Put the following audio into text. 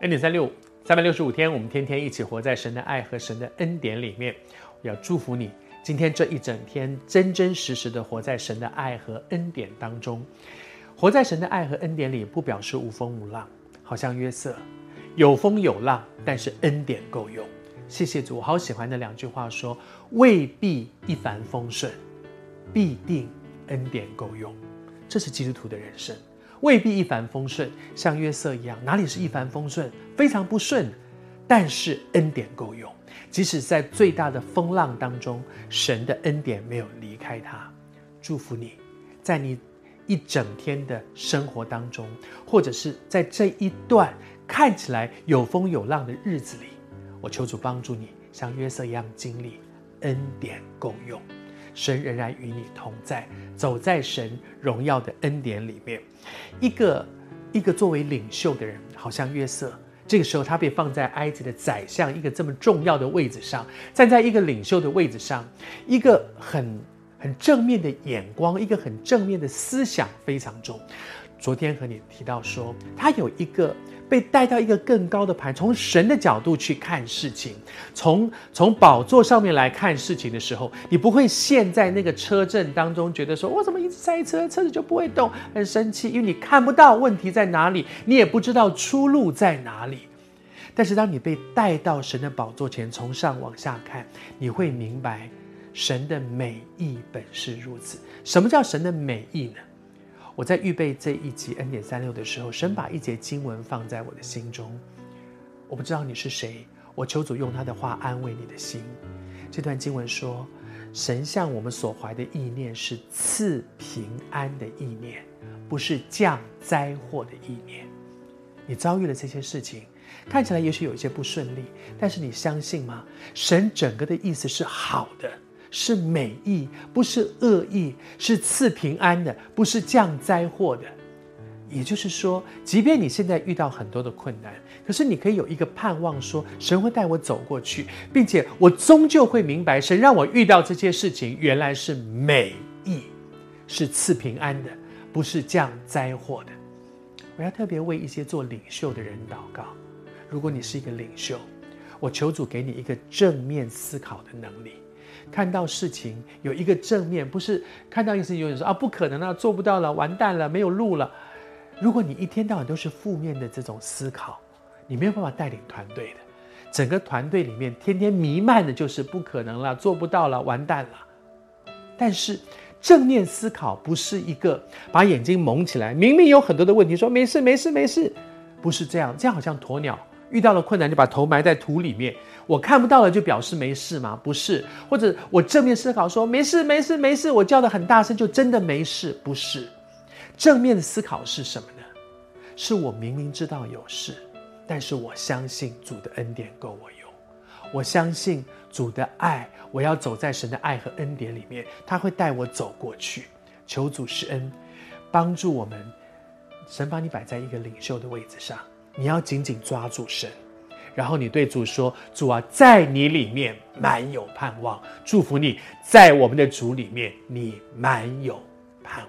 恩典三六五，三百六十五天，我们天天一起活在神的爱和神的恩典里面。我要祝福你，今天这一整天真真实实的活在神的爱和恩典当中。活在神的爱和恩典里，不表示无风无浪，好像约瑟，有风有浪，但是恩典够用。谢谢主，我好喜欢那两句话说：未必一帆风顺，必定恩典够用。这是基督徒的人生。未必一帆风顺，像约瑟一样，哪里是一帆风顺？非常不顺，但是恩典够用。即使在最大的风浪当中，神的恩典没有离开他。祝福你，在你一整天的生活当中，或者是在这一段看起来有风有浪的日子里，我求主帮助你，像约瑟一样经历恩典够用。神仍然与你同在，走在神荣耀的恩典里面。一个一个作为领袖的人，好像约瑟，这个时候他被放在埃及的宰相一个这么重要的位置上，站在一个领袖的位置上，一个很很正面的眼光，一个很正面的思想非常重。昨天和你提到说，他有一个。被带到一个更高的盘，从神的角度去看事情，从从宝座上面来看事情的时候，你不会陷在那个车阵当中，觉得说我怎么一直塞车，车子就不会动，很生气，因为你看不到问题在哪里，你也不知道出路在哪里。但是当你被带到神的宝座前，从上往下看，你会明白神的美意本是如此。什么叫神的美意呢？我在预备这一集 N 点三六的时候，神把一节经文放在我的心中。我不知道你是谁，我求主用他的话安慰你的心。这段经文说，神向我们所怀的意念是赐平安的意念，不是降灾祸的意念。你遭遇了这些事情，看起来也许有一些不顺利，但是你相信吗？神整个的意思是好的。是美意，不是恶意；是赐平安的，不是降灾祸的。也就是说，即便你现在遇到很多的困难，可是你可以有一个盼望说，神会带我走过去，并且我终究会明白，神让我遇到这些事情，原来是美意，是赐平安的，不是降灾祸的。我要特别为一些做领袖的人祷告。如果你是一个领袖，我求主给你一个正面思考的能力。看到事情有一个正面，不是看到一个事情有人说啊，不可能啊，做不到了，完蛋了，没有路了。如果你一天到晚都是负面的这种思考，你没有办法带领团队的。整个团队里面天天弥漫的就是不可能了，做不到了，完蛋了。但是正面思考不是一个把眼睛蒙起来，明明有很多的问题，说没事没事没事，不是这样，这样好像鸵鸟。遇到了困难就把头埋在土里面，我看不到了就表示没事吗？不是，或者我正面思考说没事没事没事，我叫得很大声就真的没事？不是，正面的思考是什么呢？是我明明知道有事，但是我相信主的恩典够我用，我相信主的爱，我要走在神的爱和恩典里面，他会带我走过去。求主施恩，帮助我们，神把你摆在一个领袖的位置上。你要紧紧抓住神，然后你对主说：“主啊，在你里面满有盼望。祝福你，在我们的主里面，你满有盼望。”